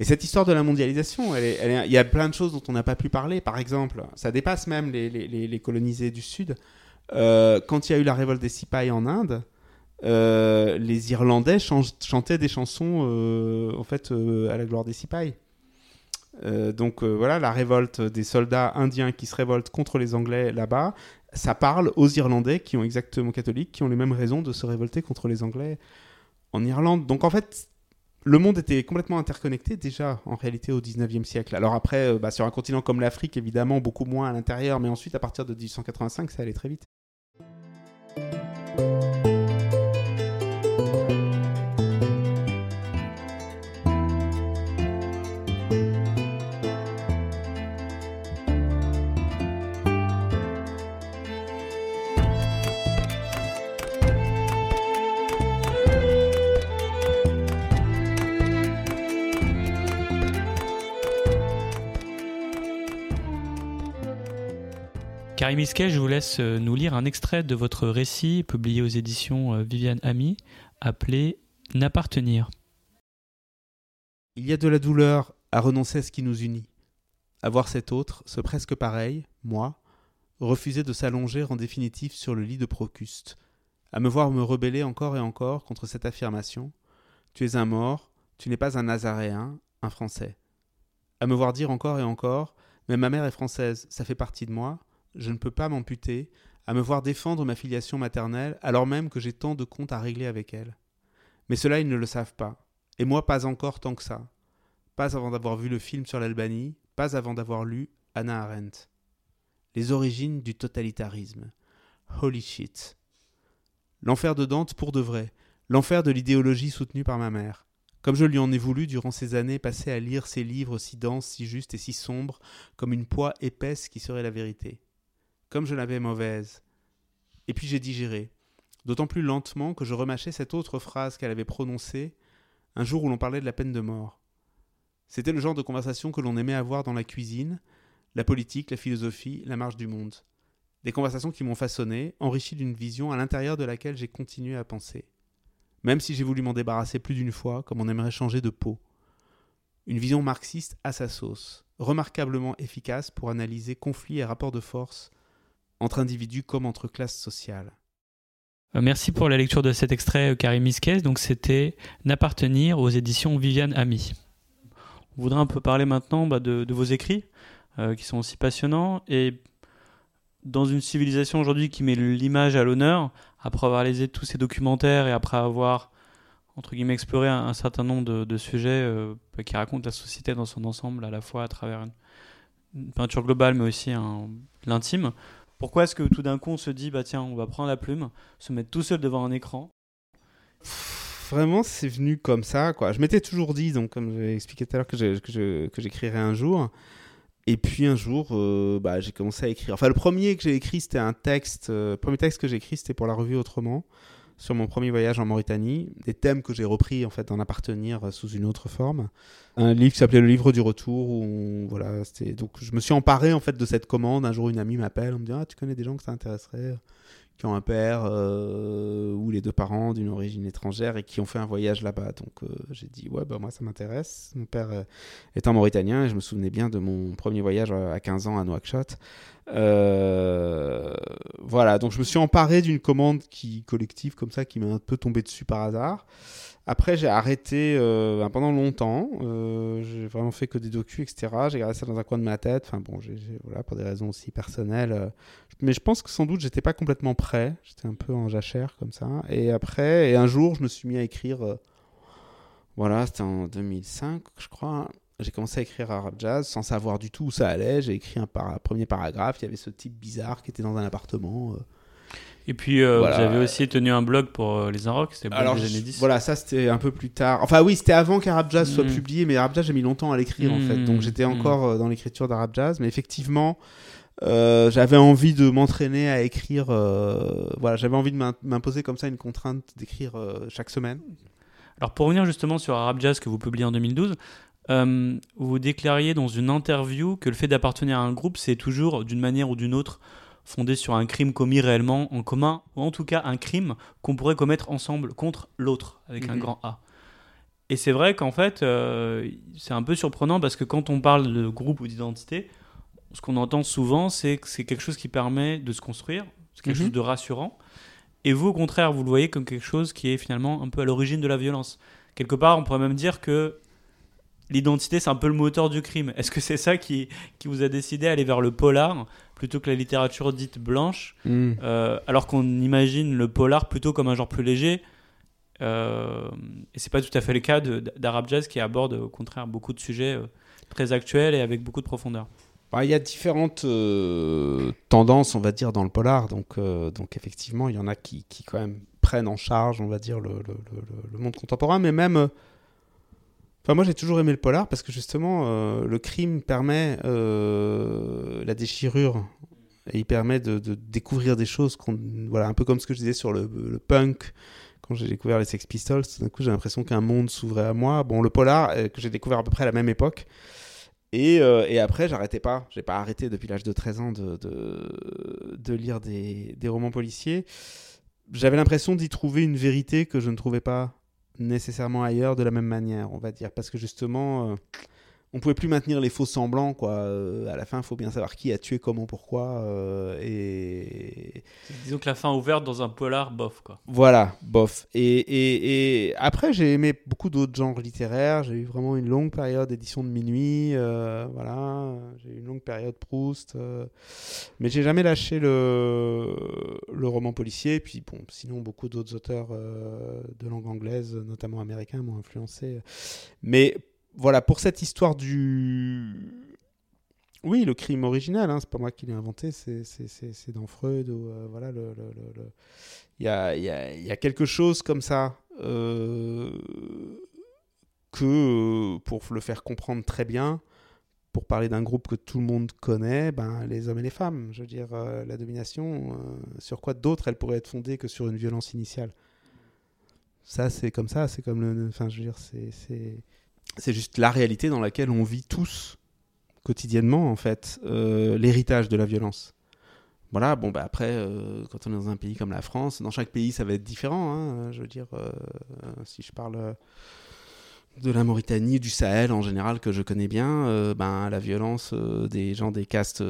Et cette histoire de la mondialisation, il elle y a plein de choses dont on n'a pas pu parler. Par exemple, ça dépasse même les, les, les colonisés du Sud. quand il y a eu la révolte des Sipais en Inde, les Irlandais chantaient des chansons en fait à la gloire des Sipais. Euh, donc euh, voilà, la révolte des soldats indiens qui se révoltent contre les Anglais là-bas, ça parle aux Irlandais qui ont exactement catholiques, qui ont les mêmes raisons de se révolter contre les Anglais en Irlande. Donc en fait, le monde était complètement interconnecté déjà en réalité au 19e siècle. Alors après, euh, bah, sur un continent comme l'Afrique, évidemment, beaucoup moins à l'intérieur, mais ensuite à partir de 1885, ça allait très vite. Karim je vous laisse euh, nous lire un extrait de votre récit publié aux éditions euh, Viviane Ami, appelé N'appartenir. Il y a de la douleur à renoncer à ce qui nous unit, à voir cet autre, ce presque pareil, moi, refuser de s'allonger en définitive sur le lit de Procuste, à me voir me rebeller encore et encore contre cette affirmation Tu es un mort, tu n'es pas un Nazaréen, un Français. À me voir dire encore et encore Mais ma mère est française, ça fait partie de moi, je ne peux pas m'amputer à me voir défendre ma filiation maternelle alors même que j'ai tant de comptes à régler avec elle. Mais cela ils ne le savent pas, et moi pas encore tant que ça. Pas avant d'avoir vu le film sur l'Albanie, pas avant d'avoir lu Anna Arendt. Les origines du totalitarisme. Holy shit. L'enfer de Dante pour de vrai, l'enfer de l'idéologie soutenue par ma mère. Comme je lui en ai voulu durant ces années passées à lire ces livres si denses, si justes et si sombres, comme une poix épaisse qui serait la vérité comme je l'avais mauvaise. Et puis j'ai digéré, d'autant plus lentement que je remâchais cette autre phrase qu'elle avait prononcée un jour où l'on parlait de la peine de mort. C'était le genre de conversation que l'on aimait avoir dans la cuisine, la politique, la philosophie, la marche du monde. Des conversations qui m'ont façonné, enrichi d'une vision à l'intérieur de laquelle j'ai continué à penser. Même si j'ai voulu m'en débarrasser plus d'une fois, comme on aimerait changer de peau. Une vision marxiste à sa sauce, remarquablement efficace pour analyser conflits et rapports de force entre individus comme entre classes sociales. Euh, merci pour la lecture de cet extrait, euh, Karim Misquez. Donc, c'était N'appartenir aux éditions Viviane Ami. On voudrait un peu parler maintenant bah, de, vos écrits, euh, qui sont aussi passionnants. Et dans une civilisation aujourd'hui qui met l'image à l'honneur, après avoir lisé tous ces documentaires et après avoir, entre guillemets, exploré un, certain nombre de, sujets bah, qui racontent la société dans son ensemble, à la fois à travers une, peinture globale, mais aussi l'intime, pourquoi est-ce que tout d'un coup on se dit, bah tiens, on va prendre la plume, se mettre tout seul devant un écran? Vraiment, c'est venu comme ça, quoi. Je m'étais toujours dit, donc comme j'ai expliqué tout à l'heure, que, j'écrirais un jour. Et puis un jour, euh, bah, j'ai commencé à écrire. Enfin, le premier que j'ai écrit, c'était un texte. Euh, premier texte que j'ai écrit, c'était pour la revue Autrement sur mon premier voyage en Mauritanie, des thèmes que j'ai repris en fait d'en appartenir sous une autre forme. Un livre qui s'appelait Le Livre du Retour, où voilà, c'était donc je me suis emparé en fait de cette commande. Un jour, une amie m'appelle, on me dit ah tu connais des gens que ça intéresserait? Qui ont un père euh, ou les deux parents d'une origine étrangère et qui ont fait un voyage là-bas. Donc euh, j'ai dit ouais bah moi ça m'intéresse. Mon père euh, est un Mauritanien et je me souvenais bien de mon premier voyage à 15 ans à Nouakchott. voilà donc je me suis emparé d'une commande qui collective comme ça qui m'est un peu tombé dessus par hasard. Après, j'ai arrêté euh, pendant longtemps. Euh, j'ai vraiment fait que des docus, etc. J'ai gardé ça dans un coin de ma tête. Enfin bon, voilà, pour des raisons aussi personnelles. Euh. mais je pense que sans doute, j'étais pas complètement prêt. J'étais un peu en jachère comme ça. Et après, et un jour, je me suis mis à écrire. voilà, c'était en 2005, je crois. j'ai commencé à écrire arabe jazz sans savoir du tout où ça allait. J'ai écrit un premier paragraphe. Il y avait ce type bizarre qui était dans un appartement. Et puis, vous avez aussi tenu un blog pour les Inrocks, c'était Alors, les années 10. Voilà, ça c'était un peu plus tard. Enfin, oui, c'était avant qu'Arab Jazz soit mm. publié, mais Arab Jazz, j'ai mis longtemps à l'écrire en fait. Donc, mm. j'étais mm. encore dans l'écriture d'Arab Jazz, mais effectivement, euh, j'avais envie de m'entraîner à écrire. Euh, voilà, j'avais envie de m'imposer comme ça une contrainte d'écrire euh, chaque semaine. Alors pour revenir justement sur Arab Jazz que vous publiez en 2012, vous déclariez dans une interview que le fait d'appartenir à un groupe, c'est toujours d'une manière ou d'une autre fondé sur un crime commis réellement en commun, ou en tout cas un crime qu'on pourrait commettre ensemble contre l'autre, avec un mhm. grand A. Et c'est vrai qu'en fait, c'est un peu surprenant parce que quand on parle de groupe ou d'identité, ce qu'on entend souvent, c'est que c'est quelque chose qui permet de se construire, c'est quelque mhm. chose de rassurant. Et vous, au contraire, vous le voyez comme quelque chose qui est finalement un peu à l'origine de la violence. Quelque part, on pourrait même dire que l'identité, c'est un peu le moteur du crime. Est-ce que c'est ça qui, qui vous a décidé d'aller vers le polar plutôt que la littérature dite blanche, hmm. euh, alors qu'on imagine le polar plutôt comme un genre plus léger euh, Et c'est pas tout à fait le cas d'Arab Jazz qui aborde au contraire beaucoup de sujets euh, très actuels et avec beaucoup de profondeur. Bah, il y a différentes euh, tendances, on va dire, dans le polar. Donc, euh, donc effectivement, il y en a qui, qui, quand même prennent en charge, on va dire, le, le, le, monde contemporain. Mais même... Euh, enfin, moi, j'ai toujours aimé le polar parce que justement, le crime permet la déchirure et il permet de, découvrir des choses, voilà, un peu comme ce que je disais sur le, punk quand j'ai découvert les Sex Pistols. D'un coup, j'ai l'impression qu'un monde s'ouvrait à moi. Bon, le polar que j'ai découvert à peu près à la même époque. Et, euh, et, après, j'arrêtais pas. J'ai pas arrêté depuis l'âge de 13 ans de, de, de lire des, des, romans policiers. J'avais l'impression d'y trouver une vérité que je ne trouvais pas nécessairement ailleurs de la même manière, on va dire. Parce que justement, euh, on pouvait plus maintenir les faux semblants quoi. Euh, à la fin, il faut bien savoir qui a tué, comment, pourquoi. Euh, et disons que la fin ouverte dans un polar, bof quoi. Voilà, bof. Et, et, et après, j'ai aimé beaucoup d'autres genres littéraires. J'ai eu vraiment une longue période d'édition de minuit. Euh, voilà, j'ai eu une longue période Proust. mais j'ai jamais lâché le le roman policier. Puis bon, sinon beaucoup d'autres auteurs de langue anglaise, notamment américains, m'ont influencé. Mais voilà, pour cette histoire du. Oui, le crime original, hein, c'est pas moi qui l'ai inventé, c'est dans Freud. Euh, voilà, le, Il, y a, il, y a, il y, a, quelque chose comme ça euh, que, pour le faire comprendre très bien, pour parler d'un groupe que tout le monde connaît, ben, les hommes et les femmes, je veux dire, euh, la domination, sur quoi d'autre elle pourrait être fondée que sur une violence initiale Ça, c'est comme ça, c'est comme le. Enfin, je veux dire, c'est c'est juste la réalité dans laquelle on vit tous quotidiennement en fait euh, l'héritage de la violence. Voilà, bon bah après, euh, quand on est dans un pays comme la France, dans chaque pays ça va être différent. Hein, je veux dire, euh, si je parle de la Mauritanie, du Sahel en général que je connais bien, ben la violence des gens des castes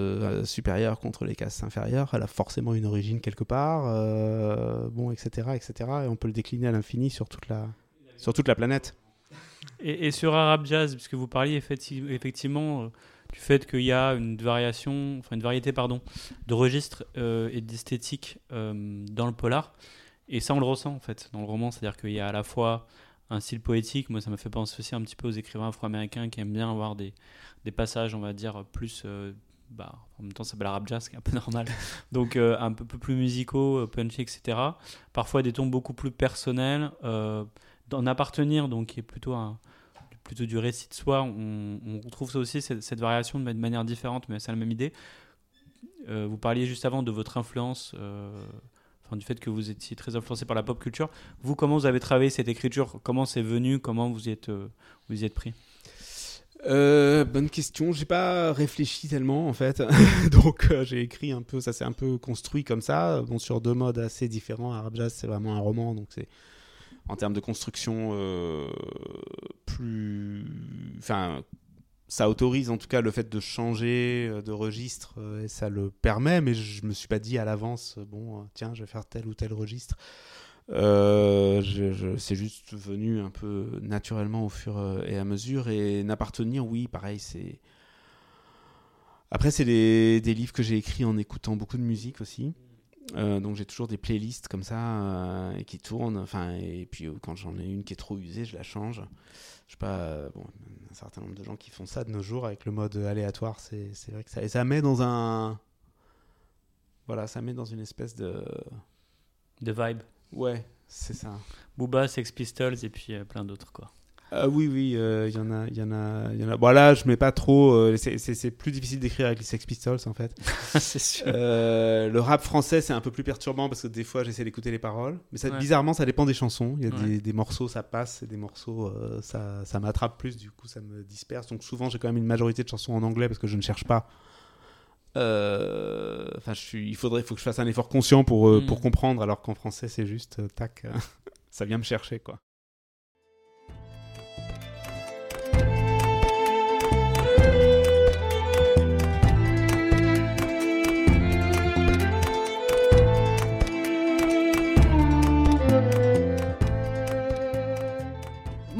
supérieures contre les castes inférieures, elle a forcément une origine quelque part, bon etc etc. Et on peut le décliner à l'infini sur toute la sur toute la planète. Et, sur Arab Jazz, puisque vous parliez effectivement euh, du fait qu'il y a une variation, enfin une variété pardon, de registres euh, et d'esthétique euh, dans le polar, et ça on le ressent en fait dans le roman, c'est-à-dire qu'il y a à la fois un style poétique, moi ça me fait penser aussi un petit peu aux écrivains afro-américains qui aiment bien avoir des, passages, on va dire, plus bah, en même temps ça s'appelle Arab jazz, qui est un peu normal. Donc un peu, plus musicaux, punchy, etc. Parfois des tons beaucoup plus personnels, d'en appartenir, donc qui est plutôt plutôt du récit de soi, on, on retrouve ça aussi, cette, variation de manière différente, mais c'est la même idée. Euh, vous parliez juste avant de votre influence, euh, du fait que vous étiez très influencé par la pop culture. Vous, comment vous avez travaillé cette écriture? Comment c'est venu? Comment vous y êtes, euh, vous y êtes pris? Bonne question. J'ai pas réfléchi tellement en fait, donc j'ai écrit un peu. Ça s'est un peu construit comme ça. Bon, sur deux modes assez différents. Arab Jazz, c'est vraiment un roman, donc c'est en termes de construction euh, plus. Enfin, ça autorise en tout cas le fait de changer euh, de registre euh, et ça le permet, mais je me suis pas dit à l'avance, bon, tiens, je vais faire tel ou tel registre. c'est juste venu un peu naturellement au fur et à mesure et n'appartenir, oui, pareil, c'est. Après, c'est des livres que j'ai écrits en écoutant beaucoup de musique aussi. Euh, donc j'ai toujours des playlists comme ça euh, qui tournent. Enfin, et puis euh, quand j'en ai une qui est trop usée, je la change. Je sais pas, bon, un certain nombre de gens qui font ça de nos jours avec le mode aléatoire. C'est c'est vrai que ça, et ça met dans un, voilà, ça met dans une espèce de, De vibe. ouais, c'est ça. Booba, Sex Pistols et puis plein d'autres quoi. Ah oui, oui, euh, il y en a, il y en a, il y en a. Bon là, je mets pas trop. euh, c'est- plus difficile d'écrire avec les Sex Pistols en fait. c'est sûr. Euh, le rap français, c'est un peu plus perturbant parce que des fois, j'essaie d'écouter les paroles. Mais ça, Ouais. bizarrement, ça dépend des chansons. Il y a Ouais. des, des morceaux, ça passe, et des morceaux, ça, ça m'attrape plus. Du coup, ça me disperse. Donc souvent, j'ai quand même une majorité de chansons en anglais parce que je ne cherche pas. Enfin, je suis. Il faudrait, faut que je fasse un effort conscient pour euh, Mm. pour comprendre, alors qu'en français, c'est juste tac, ça vient me chercher quoi.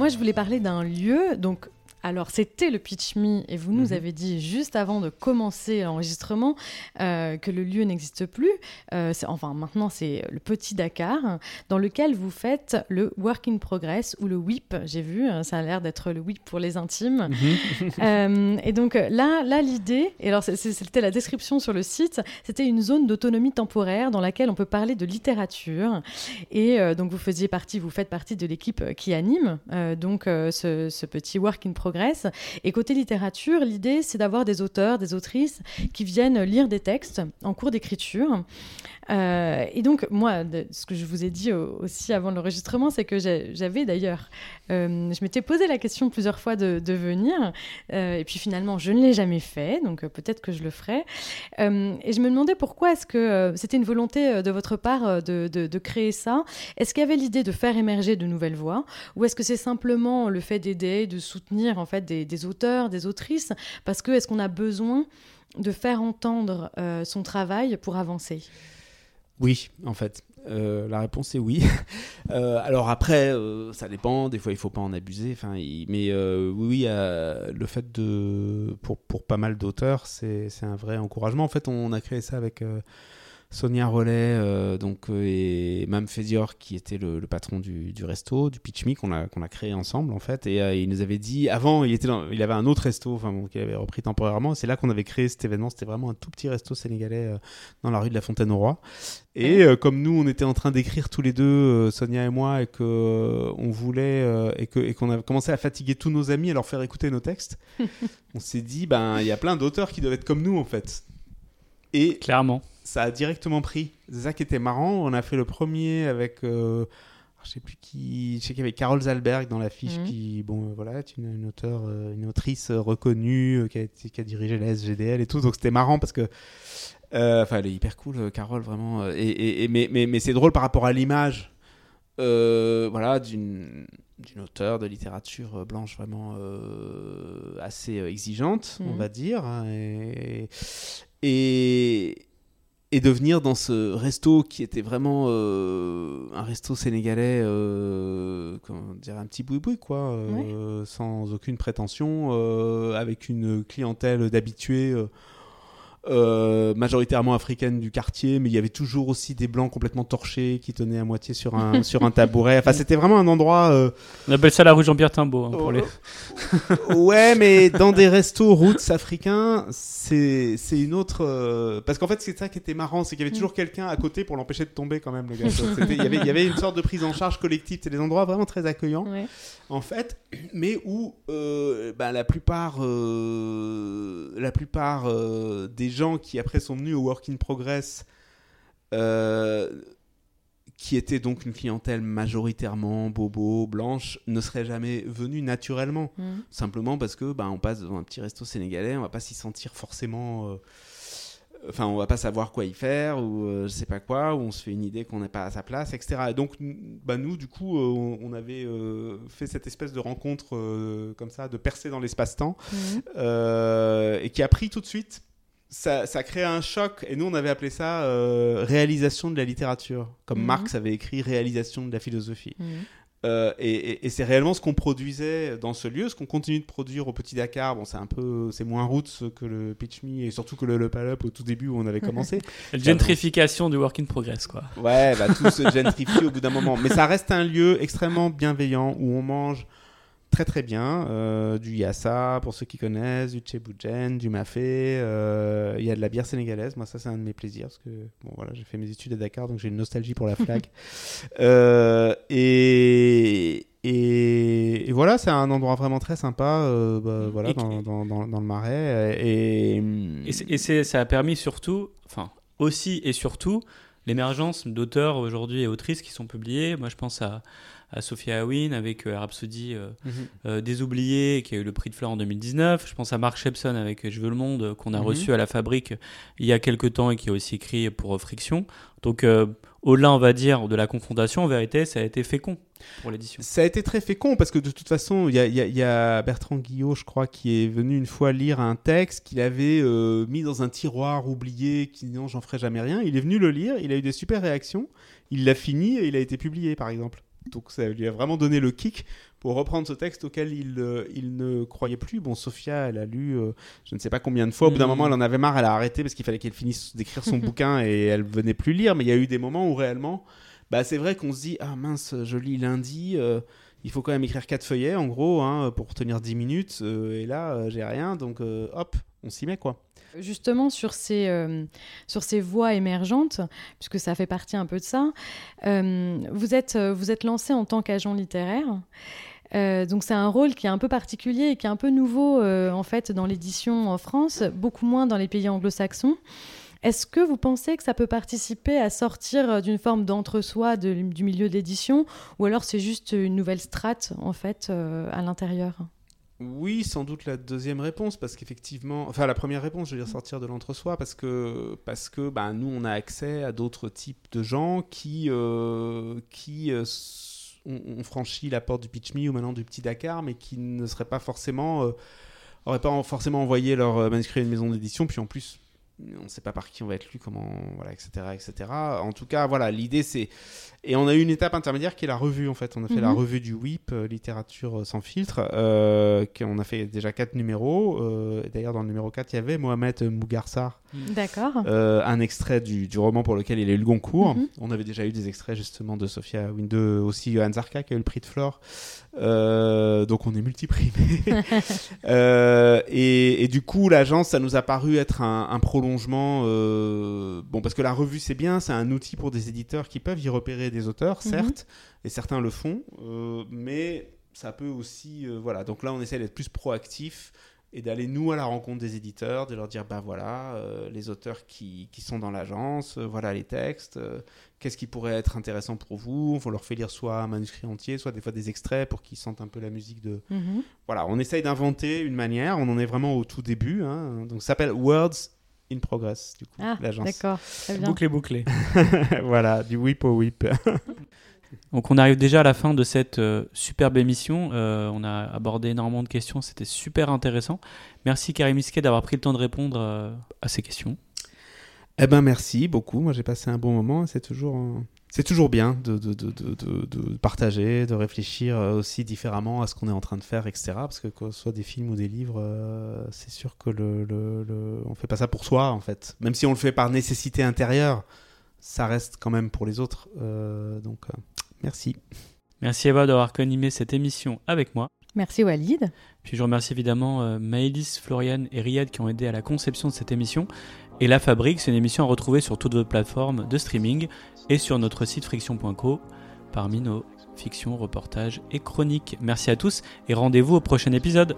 Moi, je voulais parler d'un lieu. Donc, alors, c'était le Pitch Me, et vous nous Mhm. avez dit juste avant de commencer l'enregistrement euh, que le lieu n'existe plus. Euh, enfin, maintenant, c'est le Petit Dakar, dans lequel vous faites le Work in Progress ou le WIP. J'ai vu, euh, ça a l'air d'être le WIP pour les intimes. Euh, et donc là, là l'idée, et alors c'était la description sur le site, c'était une zone d'autonomie temporaire dans laquelle on peut parler de littérature. Et donc vous faisiez partie, vous faites partie de l'équipe qui anime donc ce, ce petit work in progress. Et côté littérature, l'idée c'est d'avoir des auteurs, des autrices qui viennent lire des textes en cours d'écriture. Euh, et donc, moi, ce que je vous ai dit au- aussi avant l'enregistrement, c'est que j'avais d'ailleurs, euh, je m'étais posé la question plusieurs fois de, venir, euh, et puis finalement, je ne l'ai jamais fait, donc peut-être que je le ferai. Et je me demandais pourquoi est-ce que c'était une volonté de votre part de- de créer ça Est-ce qu'il y avait l'idée de faire émerger de nouvelles voix, ou est-ce que c'est simplement le fait d'aider, de soutenir en fait des, auteurs, des autrices Parce que est-ce qu'on a besoin de faire entendre euh, son travail pour avancer? Oui, en fait. Euh, la réponse est oui. Euh, alors après, ça dépend. Des fois, il faut pas en abuser. Enfin, mais oui, le fait de pour pour pas mal d'auteurs, c'est un vrai encouragement. En fait, on a créé ça avec Sonia Rollet, euh, donc euh, et Mam Fedior, qui était le, le patron du, du resto, du Pitch Me, qu'on a qu'on a créé ensemble en fait. Et euh, il nous avait dit avant, il était dans- il avait un autre resto, enfin bon, qu'il avait repris temporairement. C'est là qu'on avait créé cet événement. C'était vraiment un tout petit resto sénégalais dans la rue de la Fontaine au Roi. Et euh, comme nous, on était en train d'écrire tous les deux, euh, Sonia et moi, et que euh, on voulait et que et qu'on avait commencé à fatiguer tous nos amis à leur faire écouter nos textes, on s'est dit ben il y a plein d'auteurs qui doivent être comme nous en fait. Et Clairement. ça a directement pris. C'est ça qui était marrant. On a fait le premier avec. euh, je sais plus qui. Je sais qu'il y avait Carole Zalberg dans l'affiche Mhm. qui, bon, euh, voilà, est une, une auteure, euh, une autrice reconnue euh, qui, a été- qui a dirigé la SGDL et tout. Donc c'était marrant parce que. euh, Enfin, elle est hyper cool, Carole, vraiment. Et, et- et- mais mais, mais c'est drôle par rapport à l'image. Euh, voilà, d'une auteure de littérature euh, blanche vraiment euh, assez exigeante, on Mhm. va dire. hein, et, et, et de venir dans ce resto qui était vraiment euh, un resto sénégalais, comment dire, un petit boui-boui, quoi, sans aucune prétention, avec une clientèle d'habitués. Euh, majoritairement africaine du quartier, mais il y avait toujours aussi des blancs complètement torchés qui tenaient à moitié sur un, sur un tabouret. Enfin, c'était vraiment un endroit. euh, On appelle ça la rue Jean-Pierre Timbaud. hein, pour les... ouais, mais dans des restos roots africains, c'est c'est une autre. euh, Parce qu'en fait, c'est ça qui était marrant, c'est qu'il y avait toujours quelqu'un à côté pour l'empêcher de tomber quand même, le gars. Il y avait, il y avait une sorte de prise en charge collective. C'est des endroits vraiment très accueillants, Ouais. en fait, mais où euh, bah, la plupart, euh, la plupart euh, des gens qui après sont venus au Work in Progress. euh, qui étaient donc une clientèle majoritairement bobo, blanche, ne seraient jamais venus naturellement Mhm. simplement parce que bah, on passe devant un petit resto sénégalais, on va pas s'y sentir forcément. euh, Enfin, on va pas savoir quoi y faire ou euh, je sais pas quoi, ou on se fait une idée qu'on n'est pas à sa place, etc. Et donc, bah, nous, du coup, euh, on, avait euh, fait cette espèce de rencontre euh, comme ça, de percer dans l'espace-temps, euh, et qui a pris tout de suite. Ça, ça crée un choc, et nous on avait appelé ça réalisation de la littérature, comme Mhm. Marx avait écrit réalisation de la philosophie. Mhm. Euh, et, c'est réellement ce qu'on produisait dans ce lieu, ce qu'on continue de produire au Petit Dakar. Bon, c'est un peu, c'est moins route que le Pitch Me et surtout que le Le Up au tout début où on avait commencé. La gentrification du work in progress, quoi. Ouais, bah, tout se gentrifie au bout d'un moment. Mais ça reste un lieu extrêmement bienveillant où on mange très très bien. Euh, du yassa, pour ceux qui connaissent, du tchéboujen, du mafé. Euh, il y a de la bière sénégalaise. Moi, ça, c'est un de mes plaisirs. Parce que bon, voilà, j'ai fait mes études à Dakar, donc j'ai une nostalgie pour la flag. Euh, et, et, voilà, c'est un endroit vraiment très sympa bah, voilà, dans, dans, dans, le marais. Et, et, et ça a permis surtout, enfin, aussi et surtout, l'émergence d'auteurs aujourd'hui et autrices qui sont publiés. Moi, je pense à à Sophia Hawin avec euh, Rhapsody des oubliés qui a eu le prix de fleur en 2019. Je pense à Mark Shepson avec Je veux le monde qu'on a mhm. reçu à la fabrique il y a quelques temps et qui a aussi écrit pour Friction. Donc au-delà, on va dire, de la confrontation, en vérité, ça a été fécond pour l'édition. Ça a été très fécond parce que de toute façon, il y, a Bertrand Guillot, je crois, qui est venu une fois lire un texte qu'il avait mis dans un tiroir oublié, qui non, j'en ferai jamais rien. Il est venu le lire, il a eu des super réactions, il l'a fini et il a été publié, par exemple. Donc ça lui a vraiment donné le kick pour reprendre ce texte auquel il, euh, il ne croyait plus. Bon, Sophia, elle a lu euh, je ne sais pas combien de fois. Au bout d'un mm. moment, elle en avait marre, elle a arrêté parce qu'il fallait qu'elle finisse d'écrire son bouquin et elle venait plus lire. Mais il y a eu des moments où réellement, bah, c'est vrai qu'on se dit Ah mince, je lis lundi. Euh, il faut quand même écrire quatre feuillets en gros hein, pour tenir 10 minutes et là j'ai rien donc hop on s'y met quoi. Justement, sur ces, euh, sur ces voies émergentes, puisque ça fait partie un peu de ça, euh, vous, êtes, euh, vous êtes lancé en tant qu'agent littéraire. donc c'est un rôle qui est un peu particulier et qui est un peu nouveau en fait dans l'édition en France, beaucoup moins dans les pays anglo-saxons. Est-ce que vous pensez que ça peut participer à sortir d'une forme d'entre-soi du milieu d'édition ou alors c'est juste une nouvelle strate en fait à l'intérieur? Oui, sans doute la deuxième réponse, parce qu'effectivement, enfin la première réponse, je veux dire sortir de l'entre-soi, parce que, parce que bah, nous, on a accès à d'autres types de gens qui, euh, qui euh, ont, franchi la porte du Pitch Me ou maintenant du Petit Dakar, mais qui ne seraient pas forcément, euh, auraient pas forcément envoyé leur manuscrit à une maison d'édition, puis en plus, on ne sait pas par qui on va être lu, comment, voilà, etc., etc. En tout cas, voilà, l'idée c'est et on a eu une étape intermédiaire qui est la revue en fait. On a fait la mhm. revue du WIP, euh, littérature euh, sans filtre. Euh, on a fait déjà quatre numéros. Euh, D'ailleurs, dans le numéro 4, il y avait Mohamed Mougarsar. D'accord. un extrait du, du, roman pour lequel il a eu le Goncourt. Mhm. On avait déjà eu des extraits justement de Sophia Winde, aussi Johan Zarka qui a eu le prix de Flore. donc on est multiprimé. et, et, du coup, l'agence, ça nous a paru être un, un prolongement. Bon, parce que la revue, c'est bien, c'est un outil pour des éditeurs qui peuvent y repérer des auteurs, mhm. certes, et certains le font, euh, mais ça peut aussi, euh, voilà. Donc là, on essaie d'être plus proactif et d'aller nous à la rencontre des éditeurs, de leur dire, bah voilà, euh, les auteurs qui, qui sont dans l'agence, voilà les textes, qu'est-ce qui pourrait être intéressant pour vous? On leur fait lire soit un manuscrit entier, soit des fois des extraits pour qu'ils sentent un peu la musique de... Mhm. Voilà, on essaye d'inventer une manière, on en est vraiment au tout début, hein. donc ça s'appelle Words in progress, du coup, ah, l'agence. D'accord, Bouclé, bouclé. voilà, du whip au whip. Donc on arrive déjà à la fin de cette euh, superbe émission. Euh, on a abordé énormément de questions, c'était super intéressant. Merci Karim Misquet d'avoir pris le temps de répondre euh, à ces questions. Eh ben merci beaucoup. Moi j'ai passé un bon moment. C'est toujours c'est toujours bien de, de, de, de, partager, de réfléchir euh, aussi différemment à ce qu'on est en train de faire, etc. Parce que que ce soit des films ou des livres, euh, c'est sûr que le, le, on fait pas ça pour soi, en fait. Même si on le fait par nécessité intérieure, ça reste quand même pour les autres. Euh, donc, merci. Merci Eva d'avoir animé cette émission avec moi. Merci Walid. Puis je remercie évidemment Maëlys, Florian et Riyad qui ont aidé à la conception de cette émission. Et La Fabrique, c'est une émission à retrouver sur toutes vos plateformes de streaming et sur notre site friction.co parmi nos fictions, reportages et chroniques. Merci à tous et rendez-vous au prochain épisode.